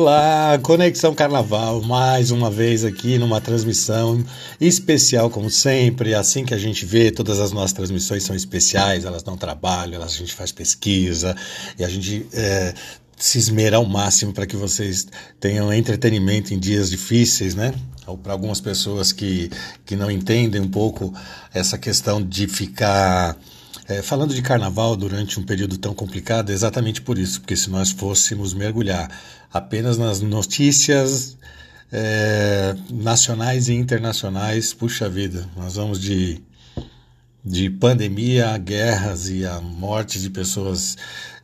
Olá, Conexão Carnaval, mais uma vez aqui numa transmissão especial, como sempre. Assim que a gente vê, todas as nossas transmissões são especiais, elas dão trabalho, elas, a gente faz pesquisa e a gente é, se esmera ao máximo para que vocês tenham entretenimento em dias difíceis, né? Ou para algumas pessoas que, que não entendem um pouco essa questão de ficar é, falando de carnaval durante um período tão complicado, é exatamente por isso, porque se nós fôssemos mergulhar apenas nas notícias é, nacionais e internacionais, puxa vida, nós vamos de, de pandemia a guerras e a morte de pessoas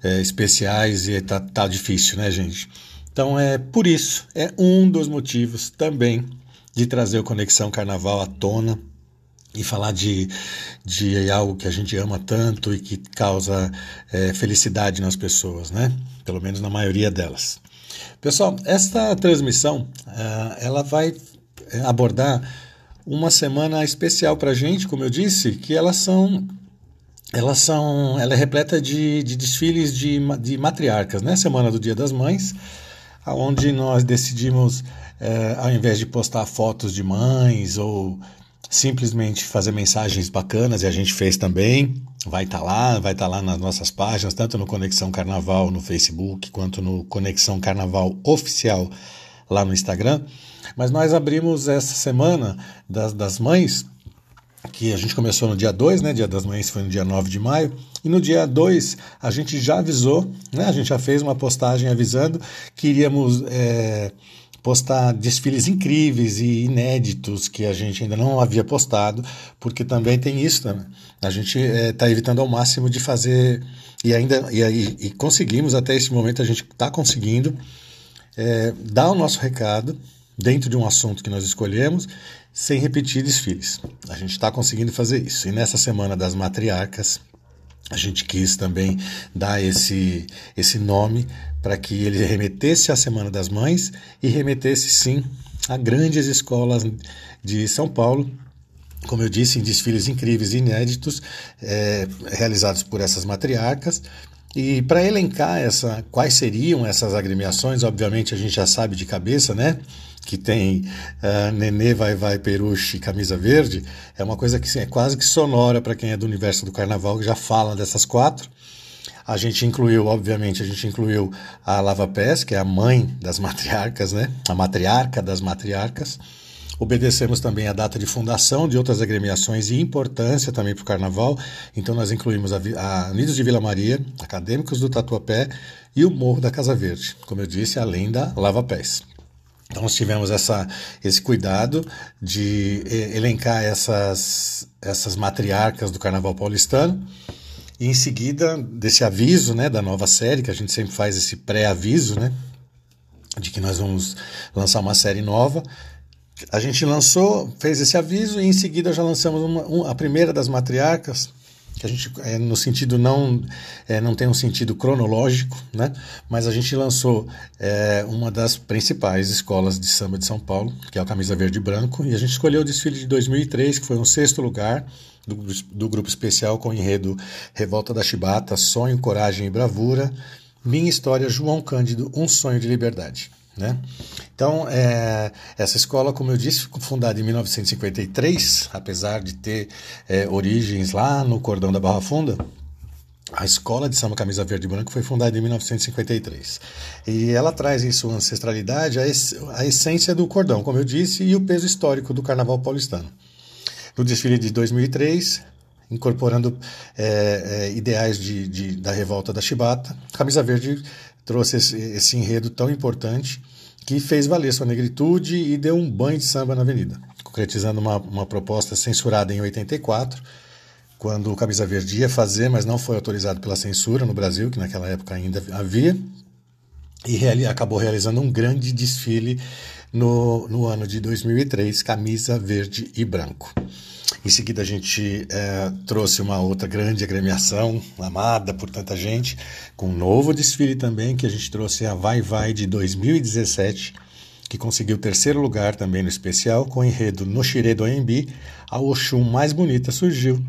é, especiais e tá, tá difícil, né, gente? Então é por isso, é um dos motivos também de trazer o Conexão Carnaval à tona e falar de, de algo que a gente ama tanto e que causa é, felicidade nas pessoas, né? Pelo menos na maioria delas. Pessoal, esta transmissão uh, ela vai é, abordar uma semana especial para a gente, como eu disse, que elas são elas são ela é repleta de, de desfiles de, de matriarcas, né? Semana do Dia das Mães, onde nós decidimos, uh, ao invés de postar fotos de mães ou simplesmente fazer mensagens bacanas e a gente fez também. Vai estar tá lá, vai estar tá lá nas nossas páginas, tanto no Conexão Carnaval no Facebook quanto no Conexão Carnaval Oficial lá no Instagram. Mas nós abrimos essa semana das, das mães, que a gente começou no dia 2, né? Dia das Mães foi no dia 9 de maio. E no dia 2 a gente já avisou, né? A gente já fez uma postagem avisando que iríamos. É, postar desfiles incríveis e inéditos que a gente ainda não havia postado, porque também tem isso, né? A gente está eh, é, evitando ao máximo de fazer e ainda e, e, e conseguimos até esse momento a gente está conseguindo é, dar o nosso recado dentro de um assunto que nós escolhemos, sem repetir desfiles. A gente está conseguindo fazer isso. E nessa semana das matriarcas a gente quis também dar esse, esse nome para que ele remetesse à Semana das Mães e remetesse sim a grandes escolas de São Paulo, como eu disse, em desfiles incríveis e inéditos é, realizados por essas matriarcas. E para elencar essa, quais seriam essas agremiações, obviamente a gente já sabe de cabeça, né? Que tem uh, Nenê, Vai Vai, Peruche Camisa Verde, é uma coisa que é quase que sonora para quem é do universo do carnaval, que já fala dessas quatro. A gente incluiu, obviamente, a gente incluiu a Lava Pés, que é a mãe das matriarcas, né? A matriarca das matriarcas. Obedecemos também a data de fundação de outras agremiações e importância também para o carnaval. Então nós incluímos a, a Unidos de Vila Maria, Acadêmicos do Tatuapé e o Morro da Casa Verde, como eu disse, além da Lava Pés. Então nós tivemos essa, esse cuidado de elencar essas, essas matriarcas do carnaval paulistano e em seguida, desse aviso né, da nova série, que a gente sempre faz esse pré-aviso, né, de que nós vamos lançar uma série nova, a gente lançou, fez esse aviso e em seguida já lançamos uma, uma, a primeira das matriarcas, que a gente, é, no sentido não, é, não tem um sentido cronológico, né? mas a gente lançou é, uma das principais escolas de samba de São Paulo, que é o Camisa Verde e Branco, e a gente escolheu o desfile de 2003, que foi um sexto lugar do, do grupo especial com enredo Revolta da Chibata, Sonho, Coragem e Bravura, Minha História, João Cândido, Um Sonho de Liberdade. Né? Então, é, essa escola, como eu disse, foi fundada em 1953, apesar de ter é, origens lá no cordão da Barra Funda. A escola de samba camisa verde e branco foi fundada em 1953 e ela traz em sua ancestralidade a, ess a essência do cordão, como eu disse, e o peso histórico do carnaval paulistano. No desfile de 2003, incorporando é, é, ideais de, de, da revolta da Chibata, Camisa Verde trouxe esse, esse enredo tão importante que fez valer sua negritude e deu um banho de samba na avenida, concretizando uma, uma proposta censurada em 84, quando o Camisa Verde ia fazer, mas não foi autorizado pela censura no Brasil, que naquela época ainda havia, e reali acabou realizando um grande desfile no, no ano de 2003, camisa verde e branco. Em seguida, a gente é, trouxe uma outra grande agremiação, amada por tanta gente, com um novo desfile também, que a gente trouxe a Vai Vai de 2017, que conseguiu terceiro lugar também no especial, com o enredo No Xirê do Embi, a Oxum mais bonita surgiu,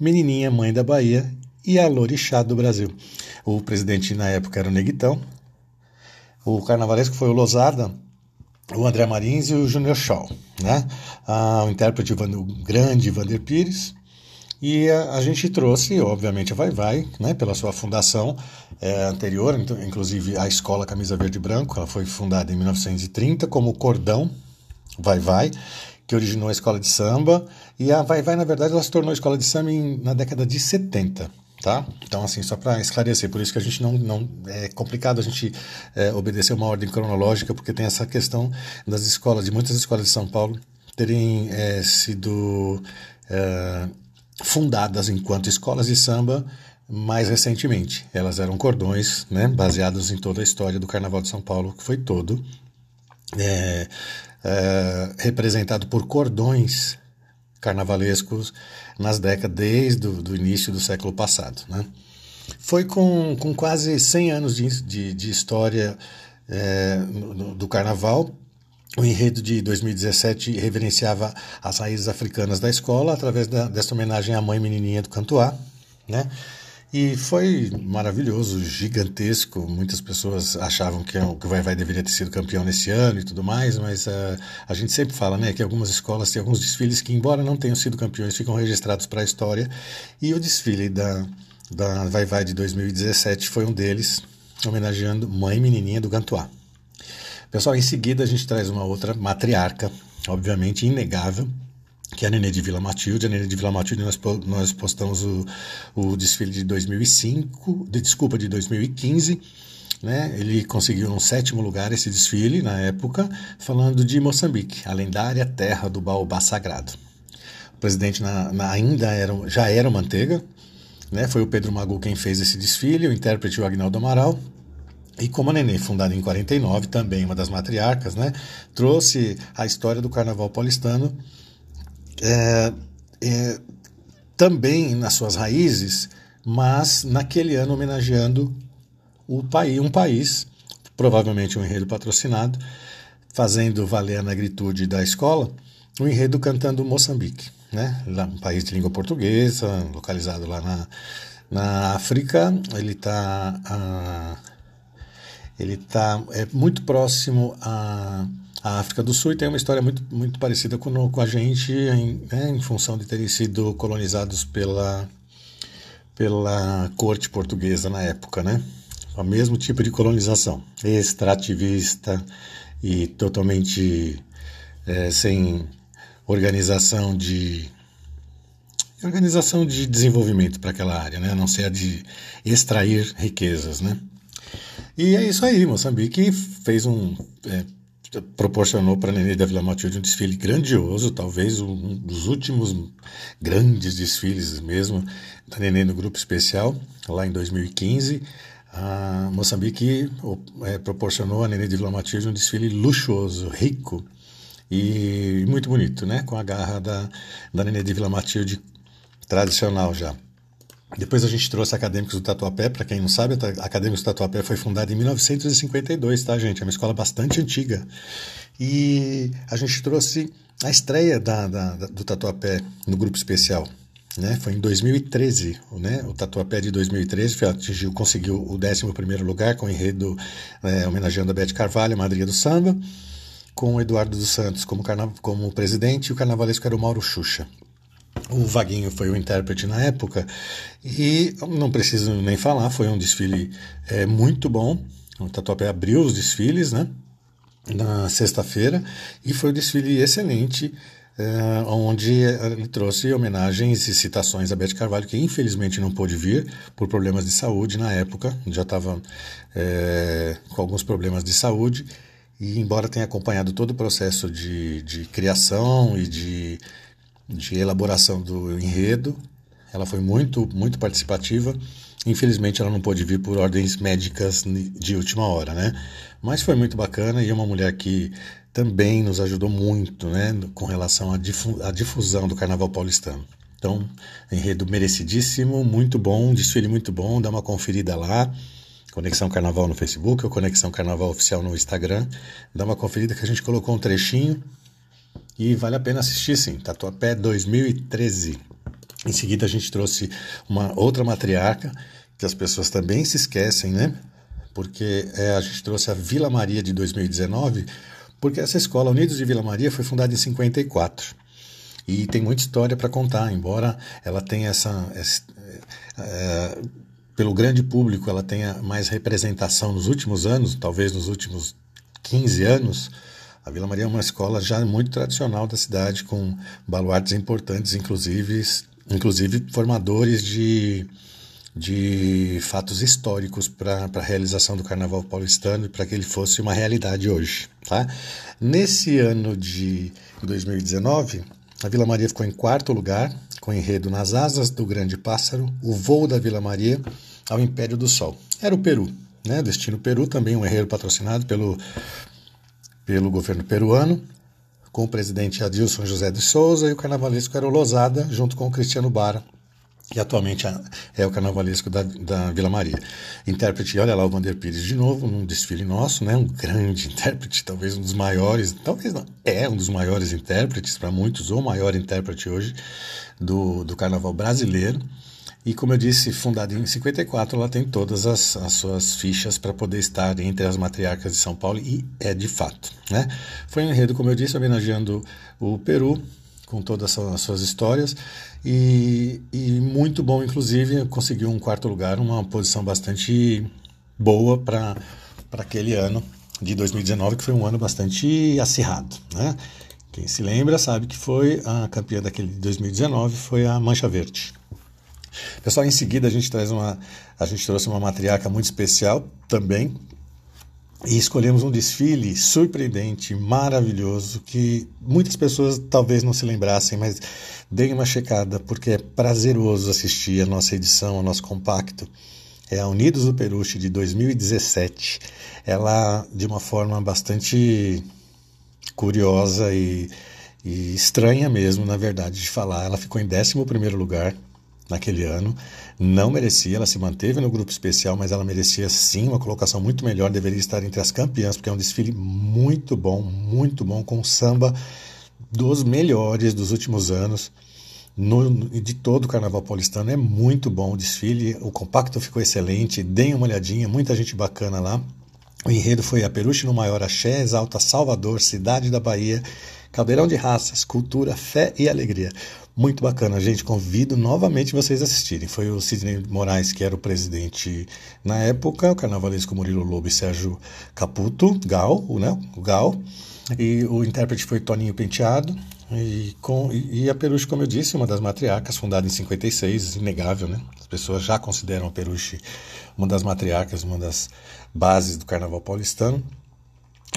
Menininha Mãe da Bahia e a Lorixá do Brasil. O presidente na época era o Neguitão, O carnavalesco foi o Losada, o André Marins e o Júnior Shaw, né? Ah, o intérprete o grande Vander Pires. E a, a, gente trouxe, obviamente, a Vai Vai, né, pela sua fundação é, anterior, então, inclusive a escola Camisa Verde e Branco, ela foi fundada em 1930 como Cordão Vai Vai, que originou a escola de samba. E a Vai Vai, na verdade, ela se tornou escola de samba em, na década de 70 tá? Então, assim, só para esclarecer, por isso que a gente não, não é complicado a gente é, obedecer uma ordem cronológica, porque tem essa questão das escolas, de muitas escolas de São Paulo terem é, sido é, fundadas enquanto escolas de samba mais recentemente. Elas eram cordões, né, baseados em toda a história do Carnaval de São Paulo, que foi todo é, é, representado por cordões carnavalescos nas décadas desde o início do século passado. Né? Foi com, com quase 100 anos de, de, de história é, do carnaval. O enredo de 2017 reverenciava as raízes africanas da escola através da, dessa homenagem à mãe menininha do Cantuá, né? E foi maravilhoso, gigantesco. Muitas pessoas achavam que o Vai Vai deveria ter sido campeão nesse ano e tudo mais, mas uh, a gente sempre fala né, que algumas escolas têm alguns desfiles que, embora não tenham sido campeões, ficam registrados para a história. E o desfile da, da Vai Vai de 2017 foi um deles, homenageando Mãe Menininha do Gantuá. Pessoal, em seguida a gente traz uma outra matriarca, obviamente inegável, que é a Nenê de Vila Matilde. A Nenê de Vila Matilde, nós, nós postamos o, o desfile de 2005, de, desculpa, de 2015. Né? Ele conseguiu um sétimo lugar esse desfile na época, falando de Moçambique, a lendária terra do baobá sagrado. O presidente na, na, ainda era, já era Manteiga, né? foi o Pedro Magu quem fez esse desfile, o intérprete o Agnaldo Amaral, e como a Nenê, fundada em 49, também uma das matriarcas, né? trouxe a história do carnaval paulistano é, é, também nas suas raízes, mas naquele ano homenageando o país, um país, provavelmente um enredo patrocinado, fazendo valer a negritude da escola, um enredo cantando Moçambique, né? um país de língua portuguesa, localizado lá na, na África. Ele está ele tá, é muito próximo a a África do Sul tem uma história muito, muito parecida com, com a gente em, né, em função de terem sido colonizados pela, pela corte portuguesa na época, né? O mesmo tipo de colonização, extrativista e totalmente é, sem organização de organização de desenvolvimento para aquela área, né? a não ser a de extrair riquezas. Né? E é isso aí, Moçambique fez um. É, proporcionou para Nenê da Vila Matilde um desfile grandioso, talvez um dos últimos grandes desfiles mesmo da Nenê no grupo especial, lá em 2015. A Moçambique é, proporcionou a Nenê de Vila Matilde um desfile luxuoso, rico e muito bonito, né? com a garra da, da Nenê de Vila Matilde tradicional já. Depois a gente trouxe Acadêmicos do Tatuapé, para quem não sabe, a Acadêmicos do Tatuapé foi fundada em 1952, tá, gente? É uma escola bastante antiga. E a gente trouxe a estreia da, da, do Tatuapé no grupo especial. Né? Foi em 2013, né? o Tatuapé de 2013 atingiu, conseguiu o 11 lugar com o enredo é, homenageando a Beth Carvalho, Madrinha do Samba, com o Eduardo dos Santos como, como presidente e o carnavalesco era o Mauro Xuxa. O Vaguinho foi o intérprete na época e não preciso nem falar, foi um desfile é, muito bom. O Tatuapé abriu os desfiles, né? Na sexta-feira e foi um desfile excelente, é, onde ele trouxe homenagens e citações a Beth Carvalho, que infelizmente não pôde vir por problemas de saúde na época, já estava é, com alguns problemas de saúde. E embora tenha acompanhado todo o processo de, de criação e de de elaboração do enredo. Ela foi muito, muito participativa. Infelizmente ela não pôde vir por ordens médicas de última hora, né? Mas foi muito bacana e é uma mulher que também nos ajudou muito, né, com relação à, difusão do Carnaval paulistano. Então, enredo merecidíssimo, muito bom, desfile muito bom, dá uma conferida lá. Conexão Carnaval no Facebook ou Conexão Carnaval Oficial no Instagram. Dá uma conferida que a gente colocou um trechinho e vale a pena assistir sim, Tatuapé 2013. Em seguida a gente trouxe uma outra matriarca, que as pessoas também se esquecem, né? porque é, a gente trouxe a Vila Maria de 2019, porque essa escola Unidos de Vila Maria foi fundada em 54 e tem muita história para contar, embora ela tenha essa, essa é, pelo grande público ela tenha mais representação nos últimos anos, talvez nos últimos 15 anos. A Vila Maria é uma escola já muito tradicional da cidade, com baluartes importantes, inclusive, inclusive formadores de, de fatos históricos para a realização do Carnaval paulistano e para que ele fosse uma realidade hoje. Tá? Nesse ano de 2019, a Vila Maria ficou em quarto lugar, com enredo Nas Asas do Grande Pássaro, o voo da Vila Maria ao Império do Sol. Era o Peru, né? Destino Peru, também um enredo patrocinado pelo, pelo governo peruano, com o presidente Adilson José de Souza e o carnavalesco era o Losada, junto com o Cristiano Bara, que atualmente é o carnavalesco da, da Vila Maria. Intérprete, olha lá o Vander Pires de novo, num desfile nosso, né? um grande intérprete, talvez um dos maiores, talvez não, é um dos maiores intérpretes, para muitos, ou maior intérprete hoje do, do carnaval brasileiro. E como eu disse, fundada em 54, ela tem todas as, as suas fichas para poder estar entre as matriarcas de São Paulo, e é de fato. Né? Foi um enredo, como eu disse, homenageando o Peru, com todas as suas histórias e, e muito bom, inclusive, conseguiu um quarto lugar, uma posição bastante boa para aquele ano de 2019, que foi um ano bastante acirrado. Né? Quem se lembra sabe que foi a campeã daquele de 2019 foi a Mancha Verde. Pessoal, em seguida a gente traz uma, a gente trouxe uma matriarca muito especial também, e escolhemos um desfile surpreendente, maravilhoso, que muitas pessoas talvez não se lembrassem, mas deem uma checada, porque é prazeroso assistir a nossa edição, o nosso compacto. É a Unidos do Peruche de 2017. Ela, de uma forma bastante curiosa e, e estranha mesmo, na verdade, de falar, ela ficou em 11 lugar naquele ano. Não merecia, ela se manteve no grupo especial, mas ela merecia sim uma colocação muito melhor, deveria estar entre as campeãs, porque é um desfile muito bom, muito bom, com samba dos melhores dos últimos anos. No, de todo o Carnaval Paulistano é muito bom o desfile, o compacto ficou excelente, deem uma olhadinha, muita gente bacana lá. O enredo foi a Peruche no Maior Axé, Exalta Salvador, Cidade da Bahia, Caldeirão de Raças, Cultura, Fé e Alegria. Muito bacana, gente. Convido novamente vocês a assistirem. Foi o Sidney Moraes, que era o presidente na época, o carnavalesco Murilo Lobo e Sérgio Caputo, Gal, né? o Gal. E o intérprete foi Toninho Penteado. E, com, e a Peruche, como eu disse, uma das matriarcas, fundada em 56, inegável, né? As pessoas já consideram a Peruche uma das matriarcas, uma das bases do carnaval paulistano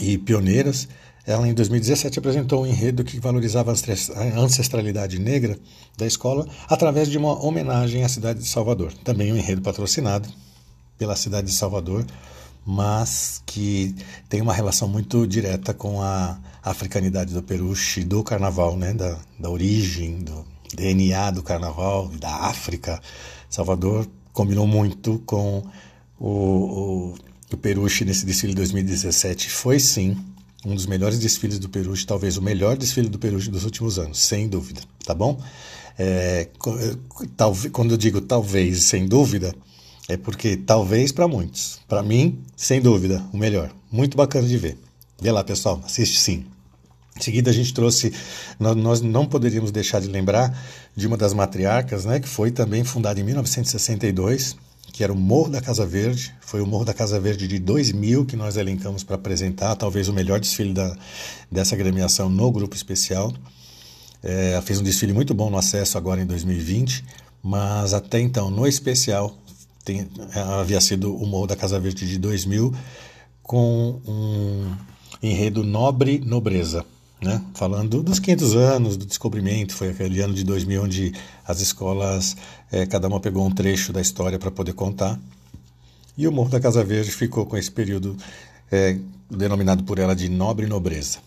e pioneiras. Ela, em 2017, apresentou um enredo que valorizava a ancestralidade negra da escola através de uma homenagem à cidade de Salvador. Também um enredo patrocinado pela cidade de Salvador, mas que tem uma relação muito direta com a africanidade do peruche, do carnaval, né? da, da origem, do DNA do carnaval, da África. Salvador combinou muito com o, o, o peruche nesse desfile de 2017. Foi sim um dos melhores desfiles do Peruche, talvez o melhor desfile do Peruche dos últimos anos, sem dúvida, tá bom? É, tal, quando eu digo talvez, sem dúvida, é porque talvez para muitos. Para mim, sem dúvida, o melhor. Muito bacana de ver. Vê lá, pessoal, assiste sim. Em seguida, a gente trouxe, nós não poderíamos deixar de lembrar de uma das matriarcas, né, que foi também fundada em 1962, que era o Morro da Casa Verde. Foi o Morro da Casa Verde de 2000 que nós elencamos para apresentar, talvez o melhor desfile da, dessa gremiação no grupo especial. É, fez um desfile muito bom no acesso agora em 2020, mas até então, no especial, tem, havia sido o Morro da Casa Verde de 2000 com um enredo Nobre Nobreza né? falando dos 500 anos do descobrimento, foi aquele ano de 2000 onde as escolas, é, cada uma pegou um trecho da história para poder contar, e o Morro da Casa Verde ficou com esse período é, denominado por ela de nobre nobreza.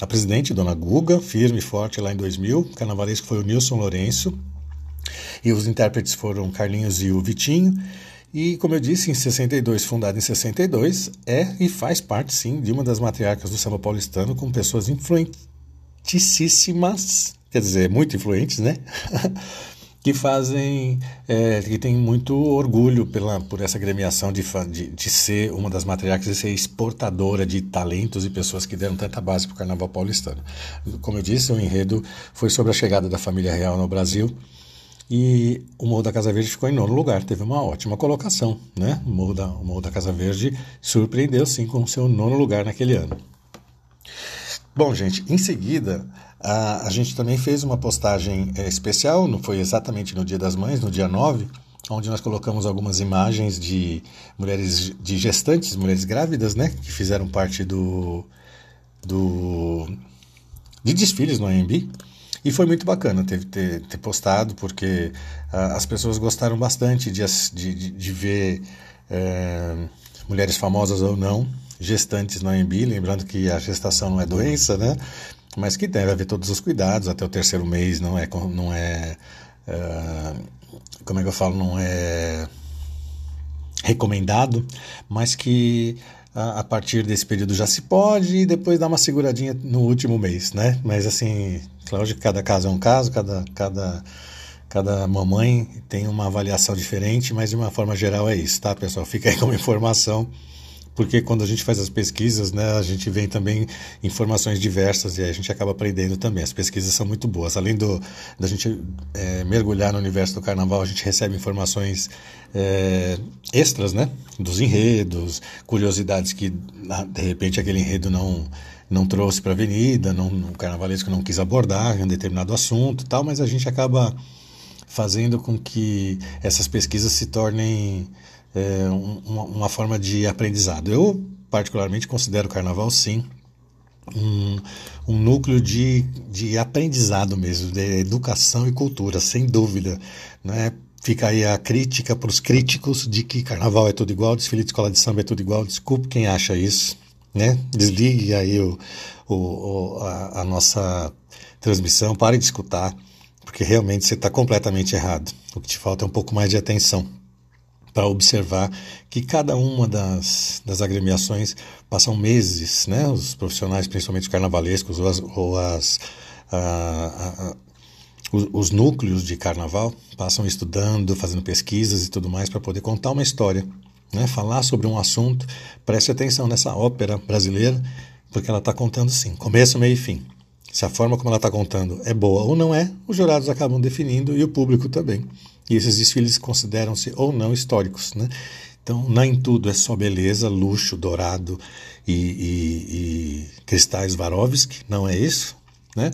A presidente, Dona Guga, firme e forte lá em 2000, o carnavalesco foi o Nilson Lourenço, e os intérpretes foram Carlinhos e o Vitinho, e, como eu disse, em 62, fundada em 62, é e faz parte, sim, de uma das matriarcas do samba paulistano, com pessoas influentíssimas, quer dizer, muito influentes, né? que fazem, é, que tem muito orgulho pela, por essa gremiação de, de, de ser uma das matriarcas e ser exportadora de talentos e pessoas que deram tanta base para o carnaval paulistano. Como eu disse, o enredo foi sobre a chegada da família real no Brasil e o Morro da Casa Verde ficou em nono lugar, teve uma ótima colocação, né? O Morro da, o Morro da Casa Verde surpreendeu sim com o seu nono lugar naquele ano. Bom, gente, em seguida a, a gente também fez uma postagem é, especial, não foi exatamente no Dia das Mães, no dia 9, onde nós colocamos algumas imagens de mulheres de gestantes, mulheres grávidas, né, que fizeram parte do, do de desfiles no AMB. E foi muito bacana ter, ter, ter postado, porque uh, as pessoas gostaram bastante de, de, de ver uh, mulheres famosas ou não, gestantes no AMB. Lembrando que a gestação não é doença, né? mas que deve haver todos os cuidados até o terceiro mês, não é, não é uh, como é que eu falo, não é recomendado, mas que a, a, partir desse período já se pode e depois dar uma seguradinha no último mês, né? Mas assim, claro que cada caso é um caso, cada, cada, cada mamãe tem uma avaliação diferente, mas de uma forma geral é isso, tá, pessoal? Fica aí como informação porque quando a gente faz as pesquisas, né, a gente vem também informações diversas e a gente acaba aprendendo também. As pesquisas são muito boas. Além do, da gente é, mergulhar no universo do carnaval, a gente recebe informações é, extras, né, dos enredos, curiosidades que de repente aquele enredo não não trouxe para a avenida, não, o carnavalesco não quis abordar um determinado assunto, tal, mas a gente acaba fazendo com que essas pesquisas se tornem é, uma, uma, forma de aprendizado. Eu, particularmente, considero o carnaval, sim, um, um núcleo de, de aprendizado mesmo, de educação e cultura, sem dúvida. Né? Fica aí a crítica para os críticos de que carnaval é tudo igual, desfile de escola de samba é tudo igual. Desculpe quem acha isso. Né? Desligue aí o, o, a, a nossa transmissão, pare de escutar, porque realmente você está completamente errado. O que te falta é um pouco mais de atenção para observar que cada uma das, das agremiações passam meses, né, os profissionais, principalmente os carnavalescos ou, as, ou as, a, a, os, núcleos de carnaval, passam estudando, fazendo pesquisas e tudo mais para poder contar uma história, né, falar sobre um assunto. Preste atenção nessa ópera brasileira, porque ela está contando sim, começo, meio e fim. Se a forma como ela está contando é boa ou não é, os jurados acabam definindo e o público também. E esses desfiles consideram-se ou não históricos. Né? Então, nem tudo é só beleza, luxo, dourado e, e, e cristais Swarovski, não é isso. Né?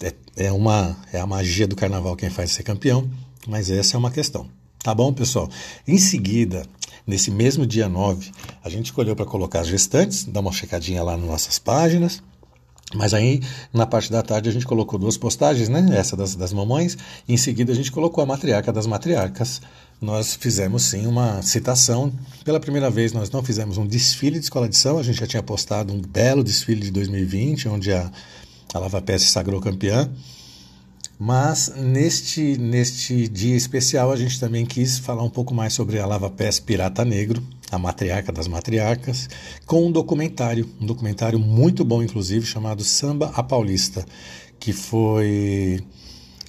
É, é, uma, é a magia do carnaval quem faz ser campeão, mas essa é uma questão. Tá bom, pessoal? Em seguida, nesse mesmo dia 9, a gente escolheu para colocar as gestantes, dá uma checadinha lá nas nossas páginas. Mas aí, na parte da tarde, a gente colocou duas postagens, né? Essa das, das mamães, em seguida a gente colocou a matriarca das matriarcas. Nós fizemos sim uma citação. Pela primeira vez, nós não fizemos um desfile de escola de samba, a gente já tinha postado um belo desfile de 2020, onde a, a Lava Pé se sagrou campeã. Mas neste, neste dia especial a gente também quis falar um pouco mais sobre a Lava Pés Pirata Negro, a matriarca das matriarcas, com um documentário, um documentário muito bom, inclusive, chamado Samba a Paulista, que foi.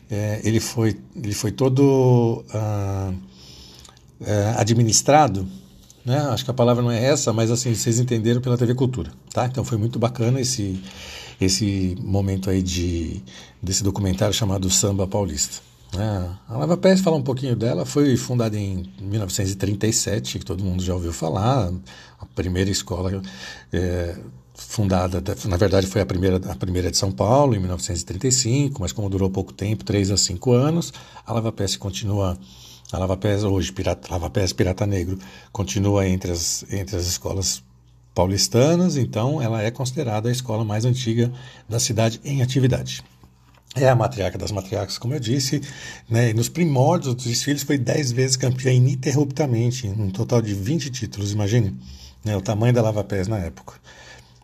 É, ele, foi ele foi todo ah, é, administrado né? Acho que a palavra não é essa, mas assim, vocês entenderam pela TV Cultura, tá? Então foi muito bacana esse esse momento aí de desse documentário chamado Samba Paulista. É, a Lava Pés, falar um pouquinho dela, foi fundada em 1937, que todo mundo já ouviu falar, a primeira escola é, fundada, na verdade foi a primeira, a primeira de São Paulo, em 1935, mas como durou pouco tempo, três a cinco anos, a Lava Pés continua a Lava Pés hoje, Pirata, Lava Pés Pirata Negro, continua entre as, entre as escolas paulistanas, então ela é considerada a escola mais antiga da cidade em atividade. É a matriarca das matriarcas, como eu disse, né? nos primórdios dos desfiles foi 10 vezes campeã ininterruptamente, um total de 20 títulos, imagine né? o tamanho da Lava Pés na época,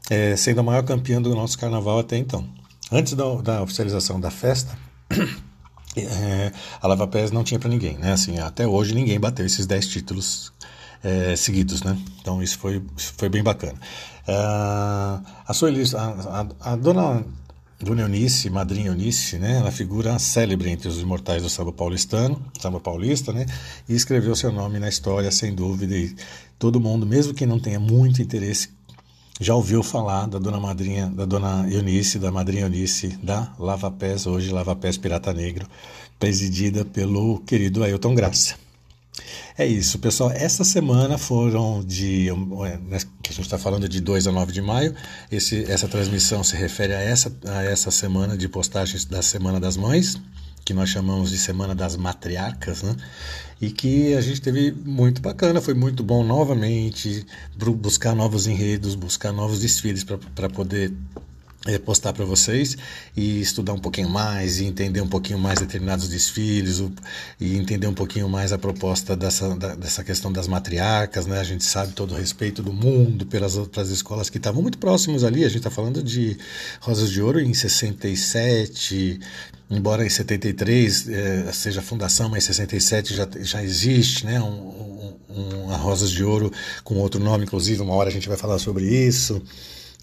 é, sendo a maior campeã do nosso carnaval até então. Antes da, da oficialização da festa, é, a Lava Pés não tinha para ninguém, né? Assim, até hoje ninguém bateu esses 10 títulos é, seguidos, né? Então isso foi, foi bem bacana. Uh, a, Sueli, a, a, a, dona Dona Eunice, Madrinha Eunice, né? Ela figura célebre entre os imortais do samba paulistano, samba paulista, né? E escreveu seu nome na história, sem dúvida. E todo mundo, mesmo que não tenha muito interesse, já ouviu falar da Dona Madrinha, da Dona Eunice, da Madrinha Eunice, da Lava Pés, hoje Lava Pés Pirata Negro, presidida pelo querido Ailton Graça. É isso, pessoal. Essa semana foram de. Né, que a gente está falando de 2 a 9 de maio. Esse, essa transmissão se refere a essa, a essa semana de postagens da Semana das Mães, que nós chamamos de Semana das Matriarcas, né? E que a gente teve muito bacana, foi muito bom novamente buscar novos enredos, buscar novos desfiles para poder é, postar para vocês e estudar um pouquinho mais e entender um pouquinho mais determinados desfiles o, e entender um pouquinho mais a proposta dessa, da, dessa questão das matriarcas, né? A gente sabe todo o respeito do mundo pelas outras escolas que estavam muito próximos ali. A gente está falando de Rosas de Ouro em 67, embora em 73 é, seja fundação, mas em 67 já, já existe, né? Um, um, um, a Rosas de Ouro com outro nome, inclusive, uma hora a gente vai falar sobre isso.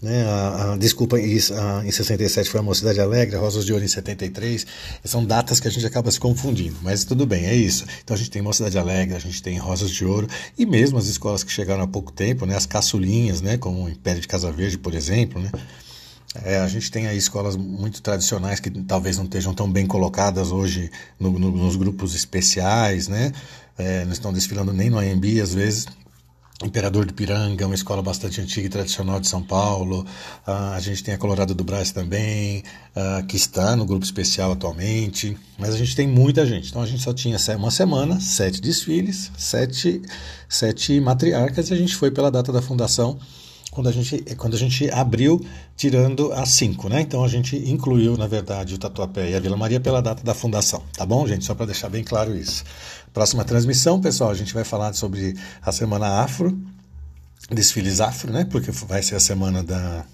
Né? A, a, desculpa, a, em 67 foi a Mocidade Alegre, Rosas de Ouro em 73. São datas que a gente acaba se confundindo, mas tudo bem, é isso. Então a gente tem Mocidade Alegre, a gente tem Rosas de Ouro e mesmo as escolas que chegaram há pouco tempo, né? as caçulinhas, né? como o Império de Casa Verde, por exemplo. Né? É, a gente tem aí escolas muito tradicionais que talvez não estejam tão bem colocadas hoje no, no, nos grupos especiais, né? É, não estão desfilando nem no AMB às vezes, Imperador de Piranga, uma escola bastante antiga e tradicional de São Paulo. Uh, a gente tem a Colorado do Brás também, uh, que está no grupo especial atualmente. Mas a gente tem muita gente. Então a gente só tinha uma semana, sete desfiles, sete, sete matriarcas e a gente foi pela data da fundação quando a gente, quando a gente abriu, tirando as cinco, né? Então a gente incluiu, na verdade, o Tatuapé e a Vila Maria pela data da fundação, tá bom, gente? Só para deixar bem claro isso. Próxima transmissão, pessoal, a gente vai falar sobre a Semana Afro, desfiles afro, né? Porque vai ser a semana da,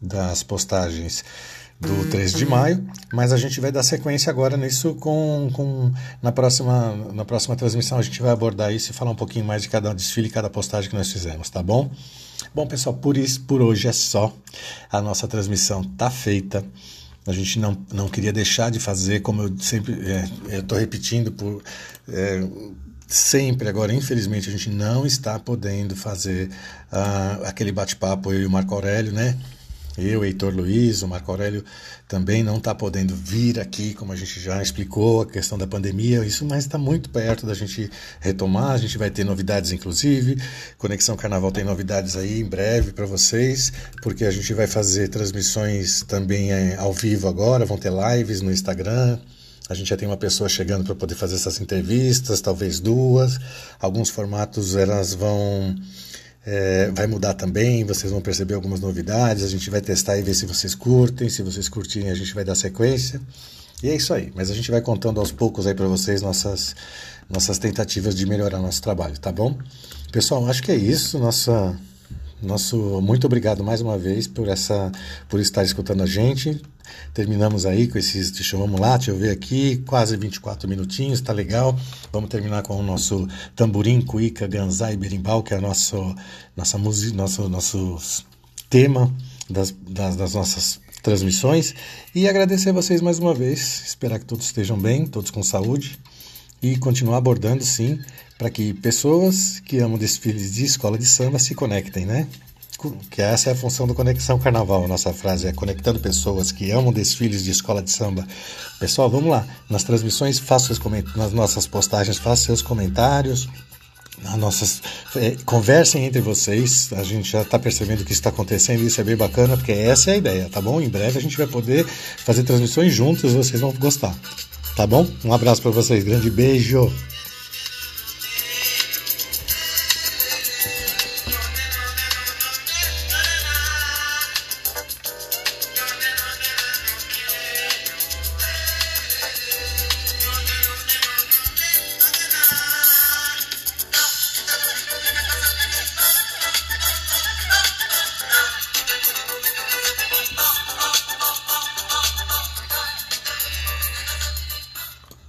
das postagens do 13 de maio, mas a gente vai dar sequência agora nisso com, com na próxima na próxima transmissão a gente vai abordar isso e falar um pouquinho mais de cada desfile e cada postagem que nós fizemos, tá bom? Bom, pessoal, por isso por hoje é só. A nossa transmissão tá feita. A gente não, não queria deixar de fazer, como eu sempre é, estou repetindo por é, sempre agora, infelizmente, a gente não está podendo fazer uh, aquele bate-papo eu e o Marco Aurélio, né? Eu, Heitor Luiz, o Marco Aurélio também não está podendo vir aqui, como a gente já explicou, a questão da pandemia, isso, mas está muito perto da gente retomar. A gente vai ter novidades, inclusive. Conexão Carnaval tem novidades aí em breve para vocês, porque a gente vai fazer transmissões também é, ao vivo agora, vão ter lives no Instagram. A gente já tem uma pessoa chegando para poder fazer essas entrevistas, talvez duas. Alguns formatos elas vão é, vai mudar também, vocês vão perceber algumas novidades, a gente vai testar e ver se vocês curtem, se vocês curtirem a gente vai dar sequência. E é isso aí, mas a gente vai contando aos poucos aí para vocês nossas, nossas tentativas de melhorar nosso trabalho, tá bom? Pessoal, acho que é isso, nossa nosso muito obrigado mais uma vez por essa por estar escutando a gente. Terminamos aí com esses, deixa eu, lá, deixa eu ver aqui, quase 24 minutinhos, tá legal. Vamos terminar com o nosso tamborim, cuíca, ganzá e berimbau, que é nosso nossa música, nosso nosso tema das, das, das nossas transmissões e agradecer a vocês mais uma vez. Esperar que todos estejam bem, todos com saúde e continuar abordando sim para que pessoas que amam desfiles de escola de samba se conectem, né? Que essa é a função do Conexão Carnaval. A nossa frase é conectando pessoas que amam desfiles de escola de samba. Pessoal, vamos lá. Nas transmissões, faça seus nas nossas postagens, faça seus comentários. Nossas, é, conversem entre vocês. A gente já está percebendo que está acontecendo e isso é bem bacana, porque essa é a ideia, tá bom? Em breve a gente vai poder fazer transmissões juntos, vocês vão gostar. Tá bom? Um abraço para vocês, grande beijo.